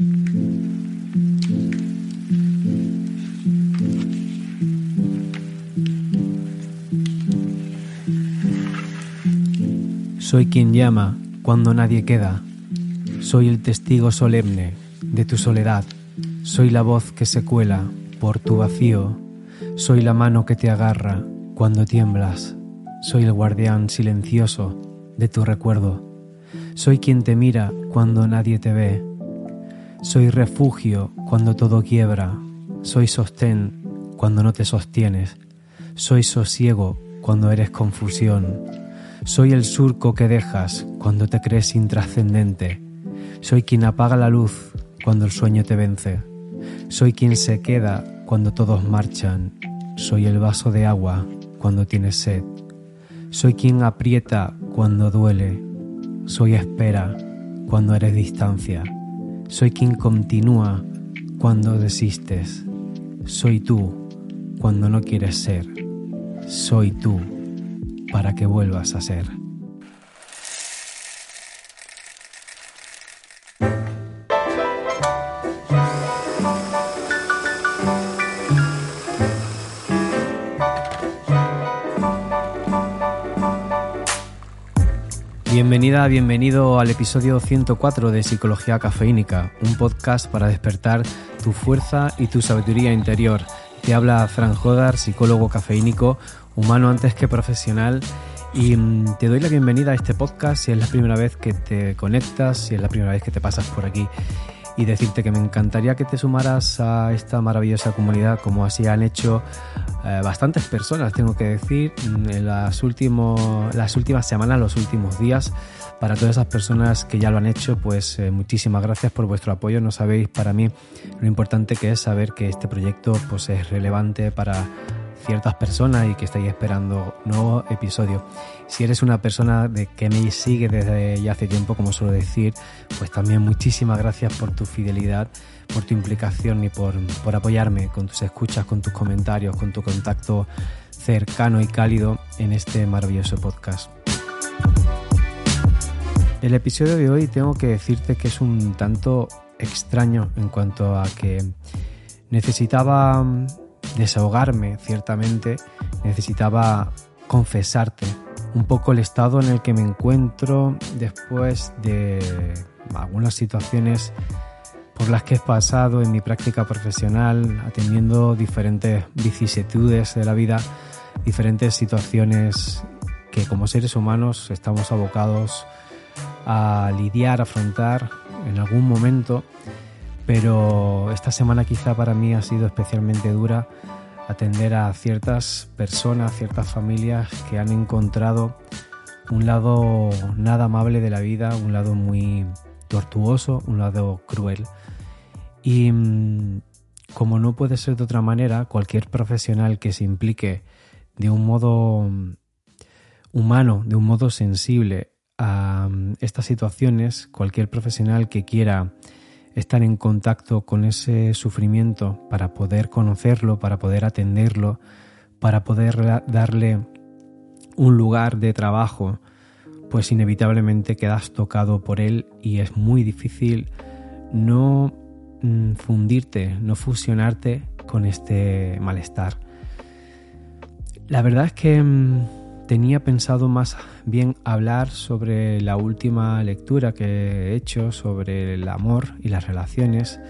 Soy quien llama cuando nadie queda. Soy el testigo solemne de tu soledad. Soy la voz que se cuela por tu vacío. Soy la mano que te agarra cuando tiemblas. Soy el guardián silencioso de tu recuerdo. Soy quien te mira cuando nadie te ve. Soy refugio cuando todo quiebra. Soy sostén cuando no te sostienes. Soy sosiego cuando eres confusión. Soy el surco que dejas cuando te crees intrascendente. Soy quien apaga la luz cuando el sueño te vence. Soy quien se queda cuando todos marchan. Soy el vaso de agua cuando tienes sed. Soy quien aprieta cuando duele. Soy espera cuando eres distancia. Soy quien continúa cuando desistes. Soy tú cuando no quieres ser. Soy tú para que vuelvas a ser. Bienvenida, bienvenido al episodio 104 de Psicología Cafeínica, un podcast para despertar tu fuerza y tu sabiduría interior. Te habla Fran Jodar, psicólogo cafeínico, humano antes que profesional, y mm, te doy la bienvenida a este podcast si es la primera vez que te conectas, si es la primera vez que te pasas por aquí y decirte que me encantaría que te sumaras a esta maravillosa comunidad como así han hecho eh, bastantes personas, tengo que decir, mm, en las, las últimas semanas, los últimos días. Para todas esas personas que ya lo han hecho, pues eh, muchísimas gracias por vuestro apoyo. No sabéis para mí lo importante que es saber que este proyecto pues, es relevante para ciertas personas y que estáis esperando nuevo episodio. Si eres una persona de que me sigue desde ya hace tiempo, como suelo decir, pues también muchísimas gracias por tu fidelidad, por tu implicación y por, por apoyarme con tus escuchas, con tus comentarios, con tu contacto cercano y cálido en este maravilloso podcast. El episodio de hoy tengo que decirte que es un tanto extraño en cuanto a que necesitaba desahogarme, ciertamente, necesitaba confesarte un poco el estado en el que me encuentro después de algunas situaciones por las que he pasado en mi práctica profesional, atendiendo diferentes vicisitudes de la vida, diferentes situaciones que como seres humanos estamos abocados a lidiar, afrontar en algún momento pero esta semana quizá para mí ha sido especialmente dura atender a ciertas personas, ciertas familias que han encontrado un lado nada amable de la vida, un lado muy tortuoso, un lado cruel. Y mm, como no puede ser de otra manera, cualquier profesional que se implique de un modo mm, humano, de un modo sensible a mm, estas situaciones, cualquier profesional que quiera estar en contacto con ese sufrimiento para poder conocerlo, para poder atenderlo, para poder darle un lugar de trabajo, pues inevitablemente quedas tocado por él y es muy difícil no mm, fundirte, no fusionarte con este malestar. La verdad es que mm, tenía pensado más bien hablar sobre la última lectura que he hecho sobre el amor y las relaciones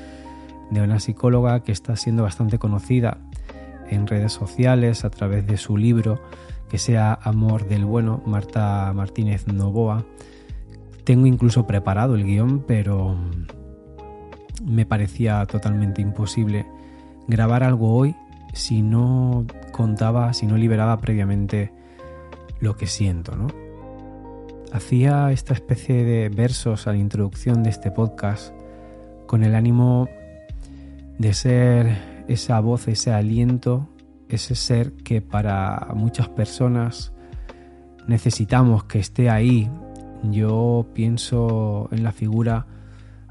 de una psicóloga que está siendo bastante conocida en redes sociales a través de su libro que sea Amor del Bueno, Marta Martínez Novoa. Tengo incluso preparado el guion, pero me parecía totalmente imposible grabar algo hoy si no contaba, si no liberaba previamente lo que siento, ¿no? Hacía esta especie de versos a la introducción de este podcast con el ánimo de ser esa voz, ese aliento, ese ser que para muchas personas necesitamos que esté ahí. Yo pienso en la figura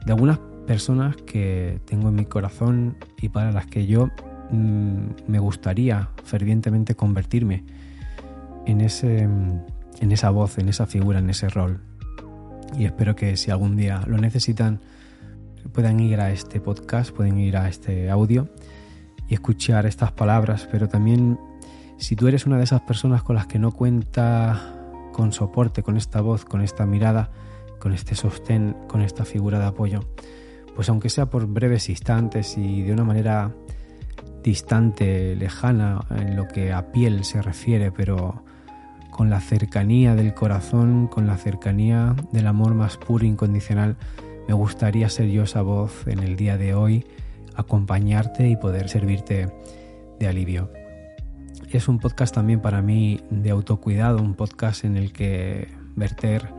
de algunas personas que tengo en mi corazón y para las que yo mm, me gustaría fervientemente convertirme en, ese, en esa voz, en esa figura, en ese rol. Y espero que si algún día lo necesitan, puedan ir a este podcast, pueden ir a este audio y escuchar estas palabras, pero también si tú eres una de esas personas con las que no cuenta con soporte, con esta voz, con esta mirada, con este sostén, con esta figura de apoyo, pues aunque sea por breves instantes y de una manera distante, lejana en lo que a piel se refiere, pero con la cercanía del corazón, con la cercanía del amor más puro e incondicional, me gustaría ser yo esa voz en el día de hoy, acompañarte y poder servirte de alivio. Es un podcast también para mí de autocuidado, un podcast en el que verter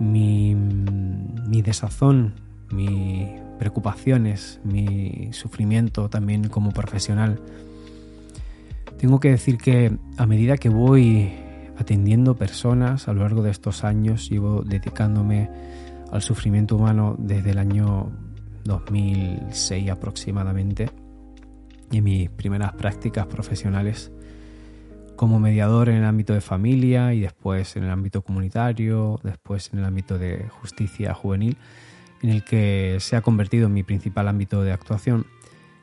mi, mi desazón, mis preocupaciones, mi sufrimiento también como profesional. Tengo que decir que a medida que voy atendiendo personas a lo largo de estos años, llevo dedicándome al sufrimiento humano desde el año 2006 aproximadamente y mis primeras prácticas profesionales como mediador en el ámbito de familia y después en el ámbito comunitario, después en el ámbito de justicia juvenil, en el que se ha convertido en mi principal ámbito de actuación.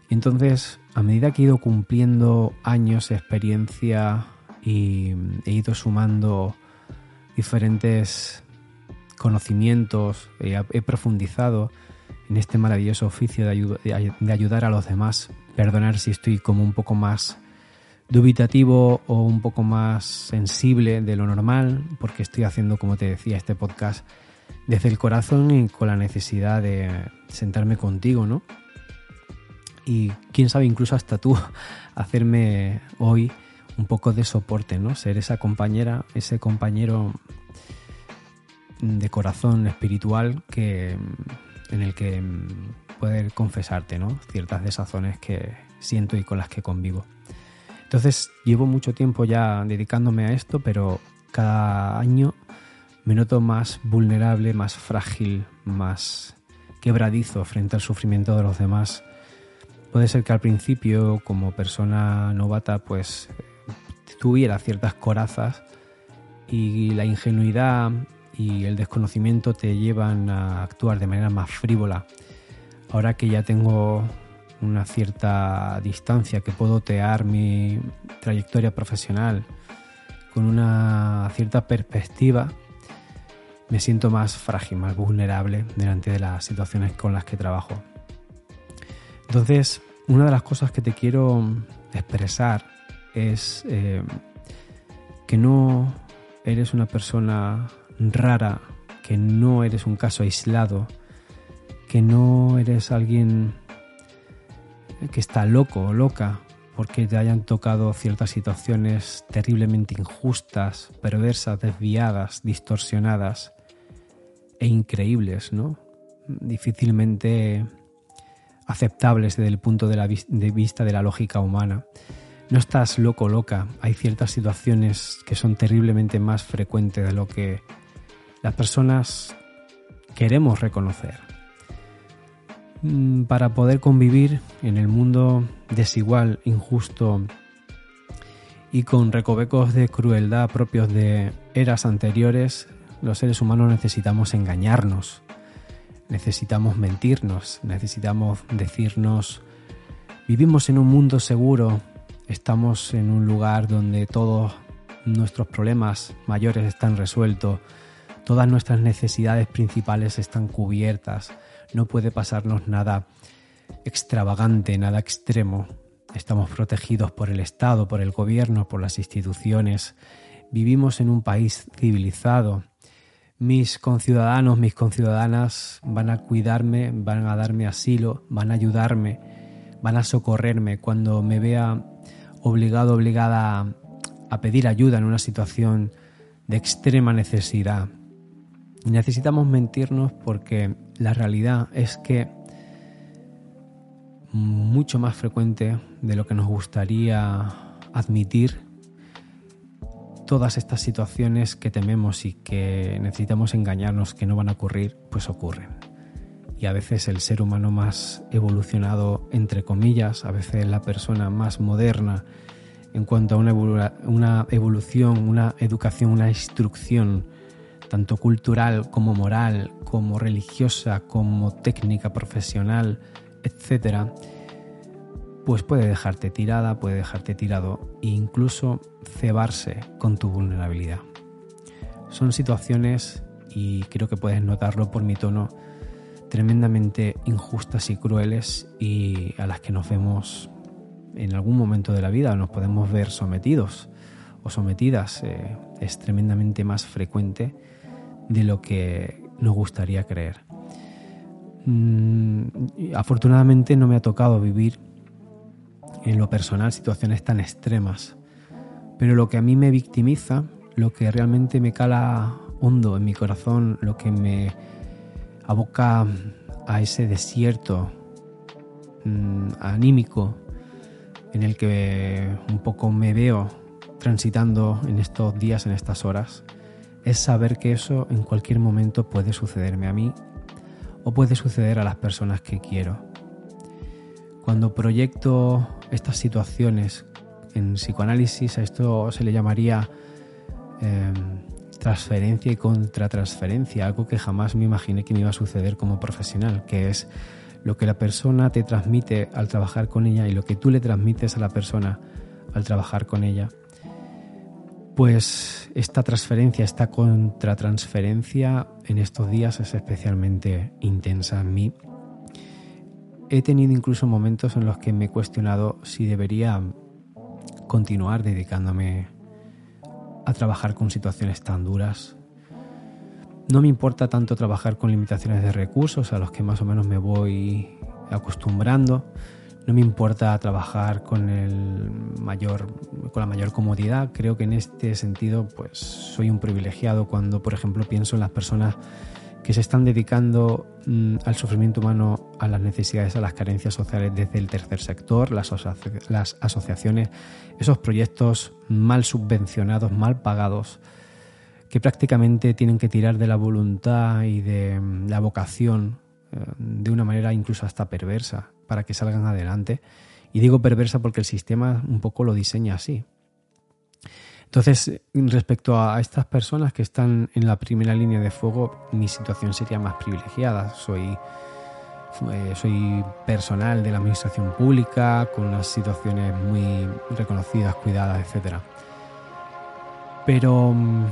Y entonces, a medida que he ido cumpliendo años experiencia y he ido sumando diferentes conocimientos, he profundizado en este maravilloso oficio de, ayudar a los demás, perdonar si estoy como un poco más dubitativo o un poco más sensible de lo normal, porque estoy haciendo, como te decía, este podcast desde el corazón y con la necesidad de sentarme contigo, ¿no? Y quién sabe, incluso hasta tú, hacerme hoy un poco de soporte, ¿no? Ser esa compañera, ese compañero de corazón espiritual que en el que poder confesarte, ¿no? Ciertas desazones que siento y con las que convivo. Entonces llevo mucho tiempo ya dedicándome a esto, pero cada año me noto más vulnerable, más frágil, más quebradizo frente al sufrimiento de los demás. Puede ser que al principio, como persona novata, pues tuviera ciertas corazas y la ingenuidad y el desconocimiento te llevan a actuar de manera más frívola. Ahora que ya tengo una cierta distancia, que puedo tear mi trayectoria profesional con una cierta perspectiva, me siento más frágil, más vulnerable delante de las situaciones con las que trabajo. Entonces, una de las cosas que te quiero expresar es eh, que no eres una persona rara, que no eres un caso aislado, que no eres alguien que está loco o loca porque te hayan tocado ciertas situaciones terriblemente injustas, perversas, desviadas, distorsionadas e increíbles, ¿no? Difícilmente aceptables desde el punto de, de vista de la lógica humana. No estás loco loca, hay ciertas situaciones que son terriblemente más frecuentes de lo que las personas queremos reconocer. Mm, para poder convivir en el mundo desigual, injusto y con recovecos de crueldad propios de eras anteriores, los seres humanos necesitamos engañarnos, necesitamos mentirnos, necesitamos decirnos, vivimos en un mundo seguro, estamos en un lugar donde todos nuestros problemas mayores están resueltos, todas nuestras necesidades principales están cubiertas, no puede pasarnos nada extravagante, nada extremo. Estamos protegidos por el Estado, por el gobierno, por las instituciones. Vivimos en un país civilizado. Mis conciudadanos, mis conciudadanas van a cuidarme, van a darme asilo, van a ayudarme, van a socorrerme cuando me vea obligado, obligada a pedir ayuda en una situación de extrema necesidad. Necesitamos mentirnos porque la realidad es que mucho más frecuente de lo que nos gustaría admitir todas estas situaciones que tememos y que necesitamos engañarnos que no van a ocurrir, pues ocurren. Y a veces el ser humano más evolucionado, entre comillas, a veces la persona más moderna en cuanto a una, evolución, una educación, una instrucción, tanto cultural como moral, como religiosa, como técnica profesional, etcétera, pues puede dejarte tirada, puede dejarte tirado e incluso cebarse con tu vulnerabilidad. Son situaciones, y creo que puedes notarlo por mi tono, tremendamente injustas y crueles y a las que nos vemos en algún momento de la vida, nos podemos ver sometidos o sometidas. Eh, es tremendamente más frecuente de lo que nos gustaría creer. Mm, afortunadamente no me ha tocado vivir en lo personal situaciones tan extremas, pero lo que a mí me victimiza, lo que realmente me cala hondo en mi corazón, lo que me aboca a ese desierto mm, anímico en el que un poco me veo transitando en estos días, en estas horas, es saber que eso en cualquier momento puede sucederme a mí o puede suceder a las personas que quiero. Cuando proyecto estas situaciones en psicoanálisis, a esto se le llamaría em, transferencia y contratransferencia, algo que jamás me imaginé que me iba a suceder como profesional, que es lo que la persona te transmite al trabajar con ella y lo que tú le transmites a la persona al trabajar con ella pues esta transferencia, esta contratransferencia en estos días es especialmente intensa en mí. He tenido incluso momentos en los que me he cuestionado si debería continuar dedicándome a trabajar con situaciones tan duras. No me importa tanto trabajar con limitaciones de recursos a los que más o menos me voy acostumbrando, no me importa trabajar con el mayor con la mayor comodidad creo que en este sentido pues soy un privilegiado cuando por ejemplo pienso en las personas que se están dedicando mm, al sufrimiento humano a las necesidades a las carencias sociales desde el tercer sector las, las asociaciones esos proyectos mal subvencionados mal pagados que prácticamente tienen que tirar de la voluntad y de mm, la vocación eh, de una manera incluso hasta perversa para que salgan adelante. Y digo perversa porque el sistema un poco lo diseña así. Entonces, respecto a estas personas que están en la primera línea de fuego, mi situación sería más privilegiada. Soy, eh, soy personal de la administración pública, con unas situaciones muy reconocidas, cuidadas, etc. Pero mm,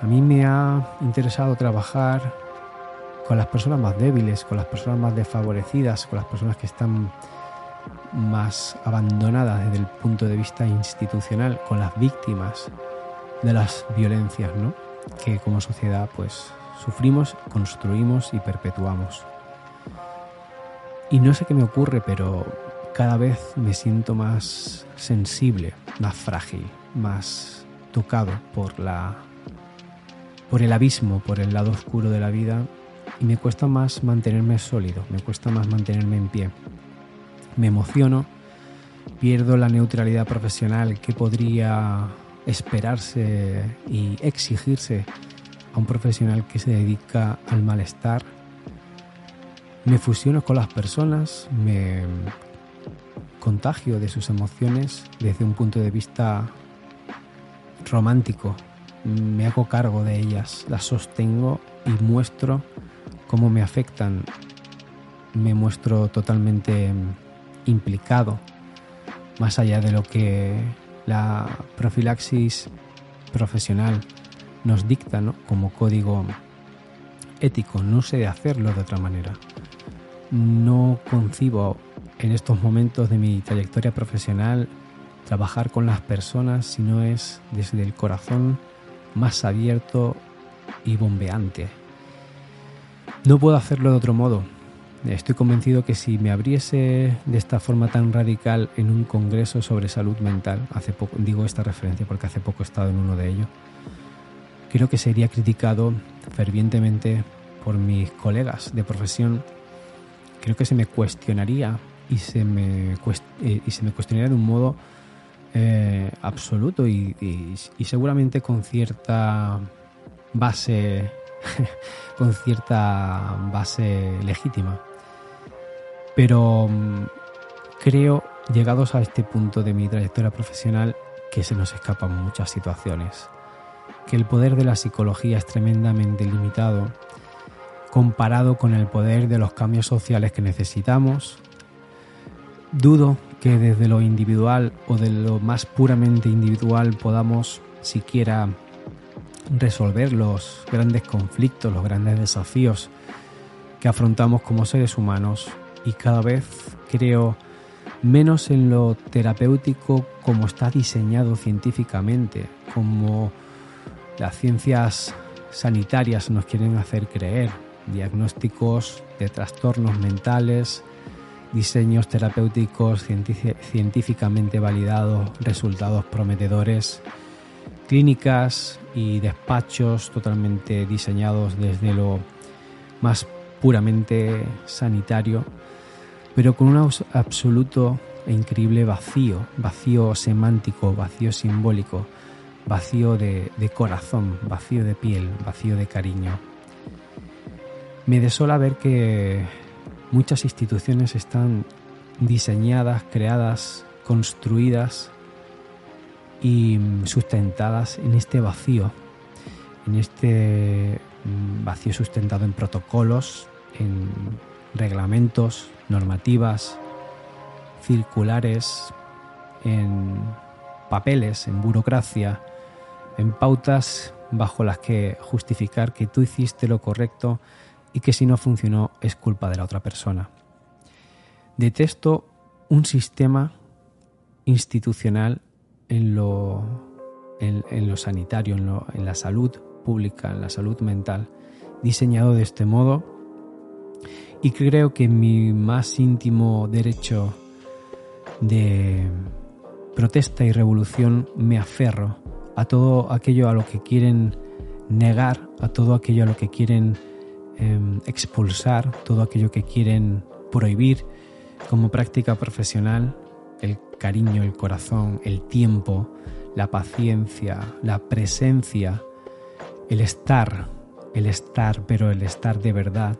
a mí me ha interesado trabajar con las personas más débiles, con las personas más desfavorecidas, con las personas que están más abandonadas desde el punto de vista institucional, con las víctimas de las violencias, ¿no? Que como sociedad pues sufrimos, construimos y perpetuamos. Y no sé qué me ocurre, pero cada vez me siento más sensible, más frágil, más tocado por la por el abismo, por el lado oscuro de la vida y me cuesta más mantenerme sólido, me cuesta más mantenerme en pie. Me emociono, pierdo la neutralidad profesional que podría esperarse y exigirse a un profesional que se dedica al malestar. Me fusiono con las personas, me contagio de sus emociones desde un punto de vista romántico. Me hago cargo de ellas, las sostengo y muestro cómo me afectan, me muestro totalmente implicado, más allá de lo que la profilaxis profesional nos dicta como código ético. No sé hacerlo de otra manera. No concibo en estos momentos de mi trayectoria profesional trabajar con las personas si no es desde el corazón más abierto y bombeante. No puedo hacerlo de otro modo. Estoy convencido que si me abriese de esta forma tan radical en un congreso sobre salud mental, hace poco, digo esta referencia porque hace poco he estado en uno de ellos, creo que sería criticado fervientemente por mis colegas de profesión. Creo que se me cuestionaría y se me, eh, y se me cuestionaría de un modo eh, absoluto y, seguramente con cierta base con cierta base legítima pero mm, creo llegados a este punto de mi trayectoria profesional que se nos escapan muchas situaciones. Que el poder de la psicología es tremendamente limitado comparado con el poder de los cambios sociales que necesitamos. Dudo que desde lo individual o de lo más puramente individual podamos siquiera resolver los grandes conflictos, los grandes desafíos que afrontamos como seres humanos y cada vez creo menos en lo terapéutico como está diseñado científicamente, como las ciencias sanitarias nos quieren hacer creer, diagnósticos de trastornos mentales, diseños terapéuticos científicamente validados, resultados prometedores, clínicas y despachos totalmente diseñados desde lo más puramente sanitario, pero con un absoluto e increíble vacío, vacío semántico, vacío simbólico, vacío de, corazón, vacío de piel, vacío de cariño. Me desola ver que Muchas instituciones están diseñadas, creadas, construidas y sustentadas en este vacío, en este mm, vacío sustentado en protocolos, en reglamentos, normativas, circulares, en papeles, en burocracia, en pautas bajo las que justificar que tú hiciste lo correcto y que si no funcionó es culpa de la otra persona. Detesto un sistema institucional en lo, en, lo sanitario, en, lo, en la salud pública, en la salud mental, diseñado de este modo y creo que mi más íntimo derecho de protesta y revolución me aferro a todo aquello a lo que quieren negar, a todo aquello a lo que quieren Em, expulsar todo aquello que quieren prohibir como práctica profesional, el cariño, el corazón, el tiempo, la paciencia, la presencia, el estar, el estar, pero el estar de verdad,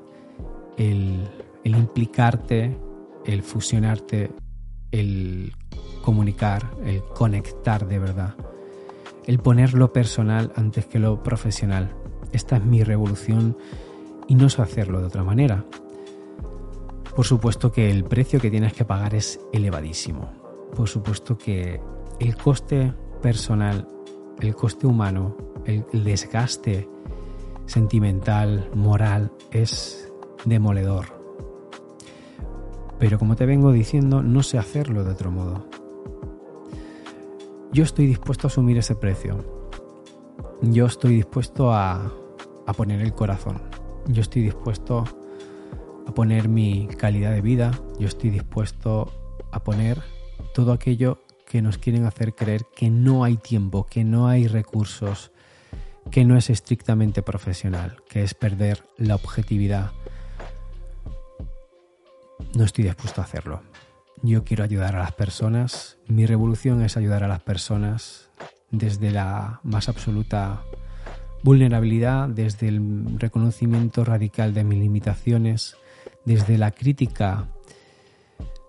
el, el implicarte, el fusionarte, el comunicar, el conectar de verdad, el poner lo personal antes que lo profesional. Esta es mi revolución y no sé hacerlo de otra manera. Por supuesto que el precio que tienes que pagar es elevadísimo. Por supuesto que el coste personal, el coste humano, el, desgaste sentimental, moral, es demoledor. Pero como te vengo diciendo, no sé hacerlo de otro modo. Yo estoy dispuesto a asumir ese precio. Yo estoy dispuesto a, a poner el corazón yo estoy dispuesto a poner mi calidad de vida, yo estoy dispuesto a poner todo aquello que nos quieren hacer creer que no hay tiempo, que no hay recursos, que no es estrictamente profesional, que es perder la objetividad. No estoy dispuesto a hacerlo. Yo quiero ayudar a las personas. Mi revolución es ayudar a las personas desde la más absoluta vulnerabilidad, desde el reconocimiento radical de mis limitaciones, desde la crítica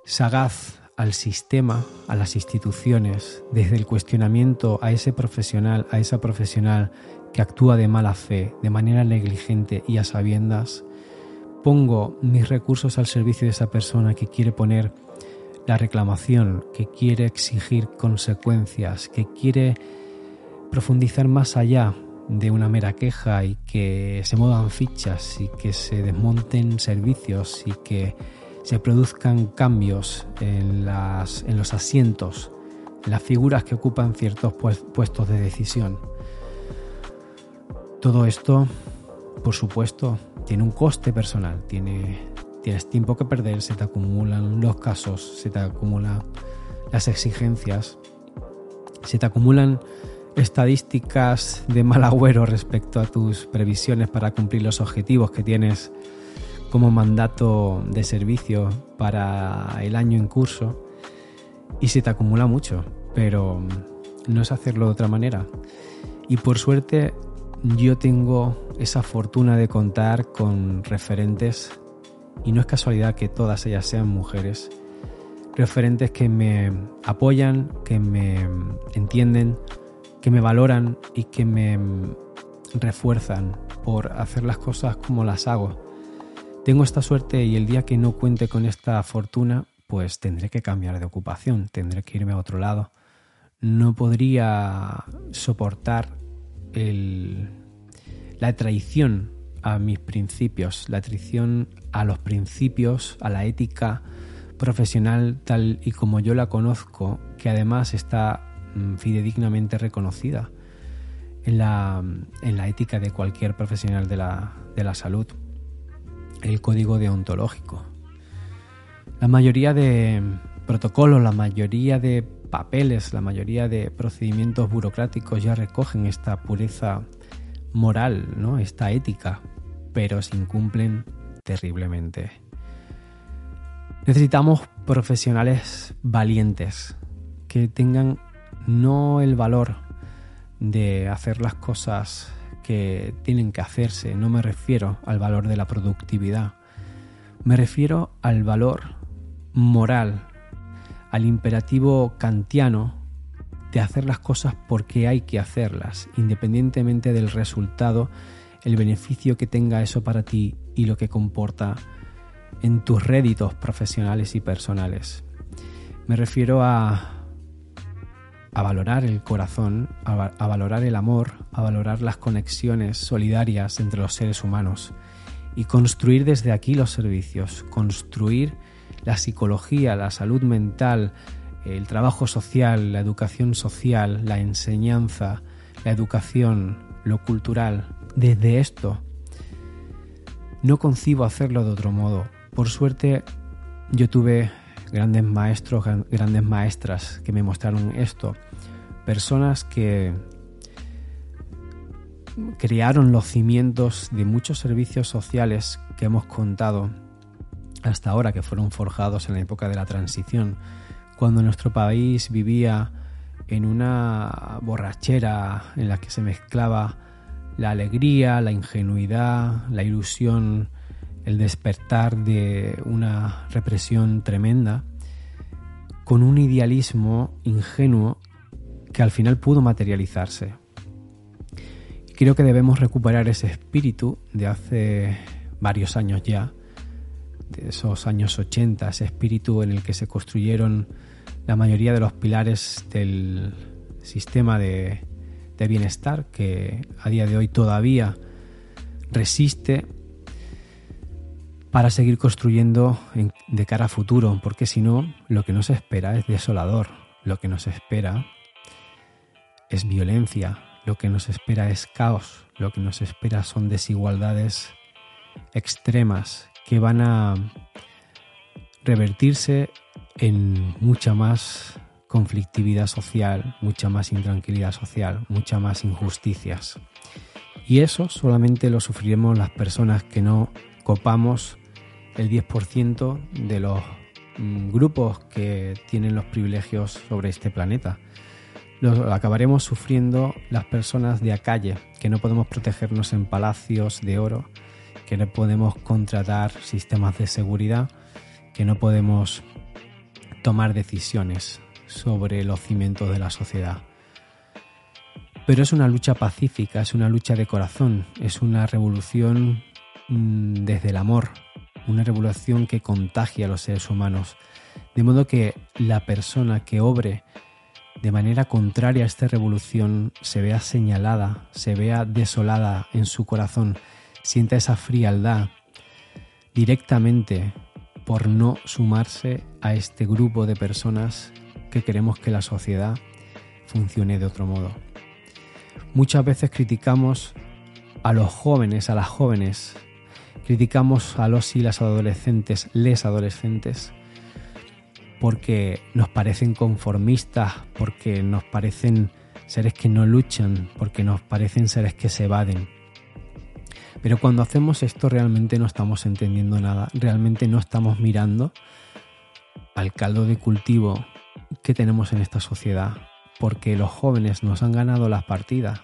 sagaz al sistema, a las instituciones, desde el cuestionamiento a ese profesional, a esa profesional que actúa de mala fe, de manera negligente y a sabiendas, pongo mis recursos al servicio de esa persona que quiere poner la reclamación, que quiere exigir consecuencias, que quiere profundizar más allá de una mera queja y que se muevan fichas y que se desmonten servicios y que se produzcan cambios en, los asientos, en las figuras que ocupan ciertos puestos de decisión. Todo esto, por supuesto, tiene un coste personal, tiene, tienes tiempo que perder, se te acumulan los casos, se te acumulan las exigencias, se te acumulan estadísticas de mal agüero respecto a tus previsiones para cumplir los objetivos que tienes como mandato de servicio para el año en curso y se te acumula mucho, pero no es hacerlo de otra manera. Y por suerte yo tengo esa fortuna de contar con referentes, y no es casualidad que todas ellas sean mujeres, referentes que me apoyan, que me entienden, que me valoran y que me refuerzan por hacer las cosas como las hago. Tengo esta suerte y el día que no cuente con esta fortuna, pues tendré que cambiar de ocupación, tendré que irme a otro lado. No podría soportar la traición a mis principios, la traición a los principios, a la ética profesional tal y como yo la conozco, que además está mm, fidedignamente reconocida en la, en la ética de cualquier profesional de la, de la salud, el código deontológico. La mayoría de protocolos, la mayoría de papeles, la mayoría de procedimientos burocráticos ya recogen esta pureza moral, ¿no? esta ética, pero se incumplen terriblemente. Necesitamos profesionales valientes que tengan no el valor de hacer las cosas que tienen que hacerse, no me refiero al valor de la productividad, me refiero al valor moral, al imperativo kantiano de hacer las cosas porque hay que hacerlas, independientemente del resultado, el beneficio que tenga eso para ti y lo que comporta en tus réditos profesionales y personales. Me refiero a, a valorar el corazón, a, a valorar el amor, a valorar las conexiones solidarias entre los seres humanos y construir desde aquí los servicios, construir la psicología, la salud mental, el trabajo social, la educación social, la enseñanza, la educación, lo cultural. Desde esto no concibo hacerlo de otro modo. Por suerte, yo tuve grandes maestros, grandes maestras que me mostraron esto. Personas que crearon los cimientos de muchos servicios sociales que hemos contado hasta ahora, que fueron forjados en la época de la transición, cuando nuestro país vivía en una borrachera en la que se mezclaba la alegría, la ingenuidad, la ilusión, el despertar de una represión tremenda, con un idealismo ingenuo que al final pudo materializarse. Creo que debemos recuperar ese espíritu de hace varios años ya, de esos años 80, ese espíritu en el que se construyeron la mayoría de los pilares del sistema de, de bienestar que a día de hoy todavía resiste para seguir construyendo de cara a futuro, porque si no, lo que nos espera es desolador, lo que nos espera es violencia, lo que nos espera es caos, lo que nos espera son desigualdades extremas que van a revertirse en mucha más conflictividad social, mucha más intranquilidad social, mucha más injusticias. Y eso solamente lo sufriremos las personas que no copamos el 10% de los mm, grupos que tienen los privilegios sobre este planeta. Lo acabaremos sufriendo las personas de a calle, que no podemos protegernos en palacios de oro, que no podemos contratar sistemas de seguridad, que no podemos tomar decisiones sobre los cimientos de la sociedad. Pero es una lucha pacífica, es una lucha de corazón, es una revolución mm, desde el amor, una revolución que contagia a los seres humanos. De modo que la persona que obre de manera contraria a esta revolución se vea señalada, se vea desolada en su corazón, sienta esa frialdad directamente por no sumarse a este grupo de personas que queremos que la sociedad funcione de otro modo. Muchas veces criticamos a los jóvenes, a las jóvenes, criticamos a los y las adolescentes, les adolescentes, porque nos parecen conformistas, porque nos parecen seres que no luchan, porque nos parecen seres que se evaden. Pero cuando hacemos esto realmente no estamos entendiendo nada, realmente no estamos mirando al caldo de cultivo que tenemos en esta sociedad, porque los jóvenes nos han ganado las partidas.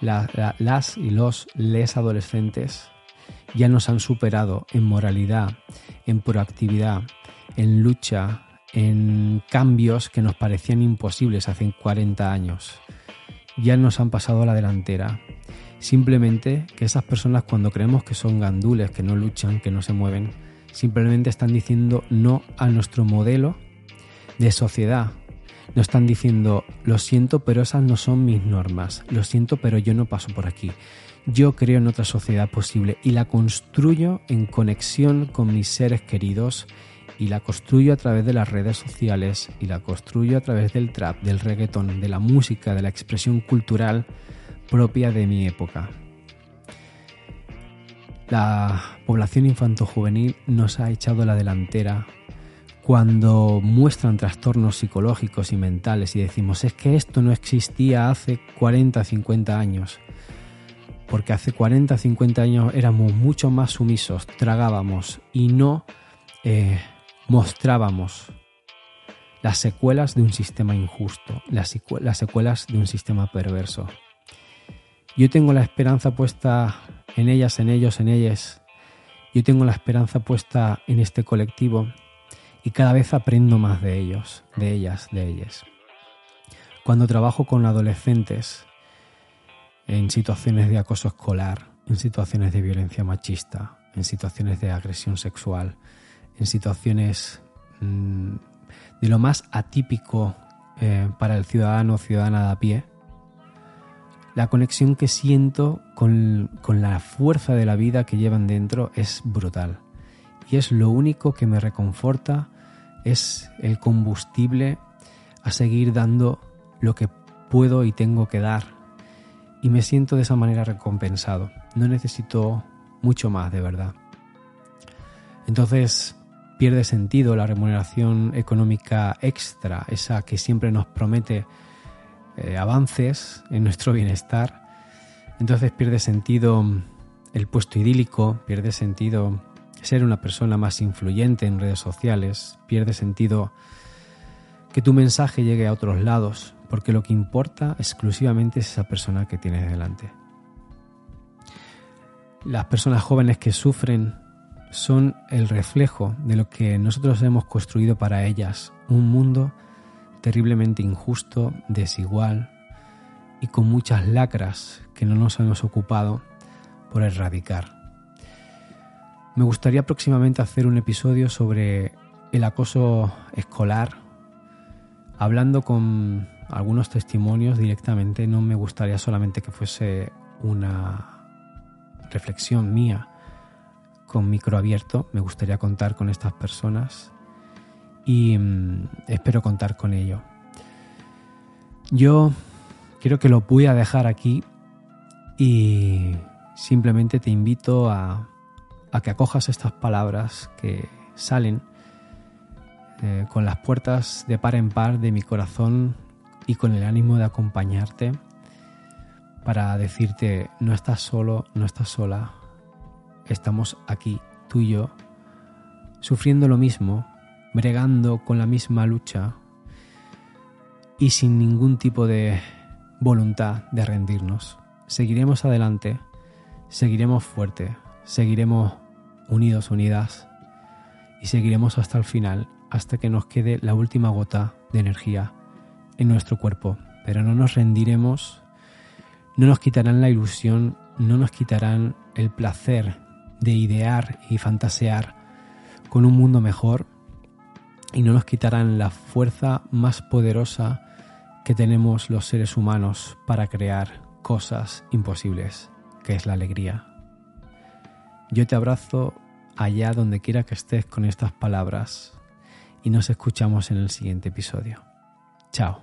las y los les adolescentes ya nos han superado en moralidad, en proactividad, en lucha, en cambios que nos parecían imposibles hace 40 años. Ya nos han pasado a la delantera. Simplemente que esas personas cuando creemos que son gandules, que no luchan, que no se mueven, simplemente están diciendo no a nuestro modelo de sociedad. No están diciendo, lo siento, pero esas no son mis normas. Lo siento, pero yo no paso por aquí. Yo creo en otra sociedad posible y la construyo en conexión con mis seres queridos y la construyo a través de las redes sociales y la construyo a través del trap, del reggaeton, de la música, de la expresión cultural propia de mi época. La población infanto-juvenil nos ha echado la delantera cuando muestran trastornos psicológicos y mentales y decimos es que esto no existía hace 40, 50 años. Porque hace 40, 50 años éramos mucho más sumisos, tragábamos y no eh, mostrábamos las secuelas de un sistema injusto, las, secuelas de un sistema perverso. Yo tengo la esperanza puesta en ellas, en ellos, en ellas. Yo tengo la esperanza puesta en este colectivo y cada vez aprendo más de ellos, de ellas, de ellas. Cuando trabajo con adolescentes en situaciones de acoso escolar, en situaciones de violencia machista, en situaciones de agresión sexual, en situaciones mm, de lo más atípico eh, para el ciudadano o ciudadana de a pie, la conexión que siento con, con, la fuerza de la vida que llevan dentro es brutal. Y es lo único que me reconforta, es el combustible a seguir dando lo que puedo y tengo que dar. Y me siento de esa manera recompensado. No necesito mucho más, de verdad. Entonces, pierde sentido la remuneración económica extra, esa que siempre nos promete eh, avances en nuestro bienestar. Entonces pierde sentido el puesto idílico, pierde sentido ser una persona más influyente en redes sociales, pierde sentido que tu mensaje llegue a otros lados, porque lo que importa exclusivamente es esa persona que tienes delante. Las personas jóvenes que sufren son el reflejo de lo que nosotros hemos construido para ellas, un mundo terriblemente injusto, desigual y con muchas lacras que no nos hemos ocupado por erradicar. Me gustaría próximamente hacer un episodio sobre el acoso escolar, hablando con algunos testimonios directamente. No me gustaría solamente que fuese una reflexión mía, con micro abierto. Me gustaría contar con estas personas y mm, espero contar con ello. Yo creo que lo voy a dejar aquí y simplemente te invito a, a que acojas estas palabras que salen eh, con las puertas de par en par de mi corazón y con el ánimo de acompañarte para decirte no estás solo, no estás sola, estamos aquí, tú y yo, sufriendo lo mismo, bregando con la misma lucha y sin ningún tipo de voluntad de rendirnos. Seguiremos adelante, seguiremos fuerte, seguiremos unidos, unidas y seguiremos hasta el final, hasta que nos quede la última gota de energía en nuestro cuerpo. Pero no nos rendiremos, no nos quitarán la ilusión, no nos quitarán el placer de idear y fantasear con un mundo mejor y no nos quitarán la fuerza más poderosa que tenemos los seres humanos para crear cosas imposibles, que es la alegría. Yo te abrazo allá donde quiera que estés con estas palabras y nos escuchamos en el siguiente episodio. Chao.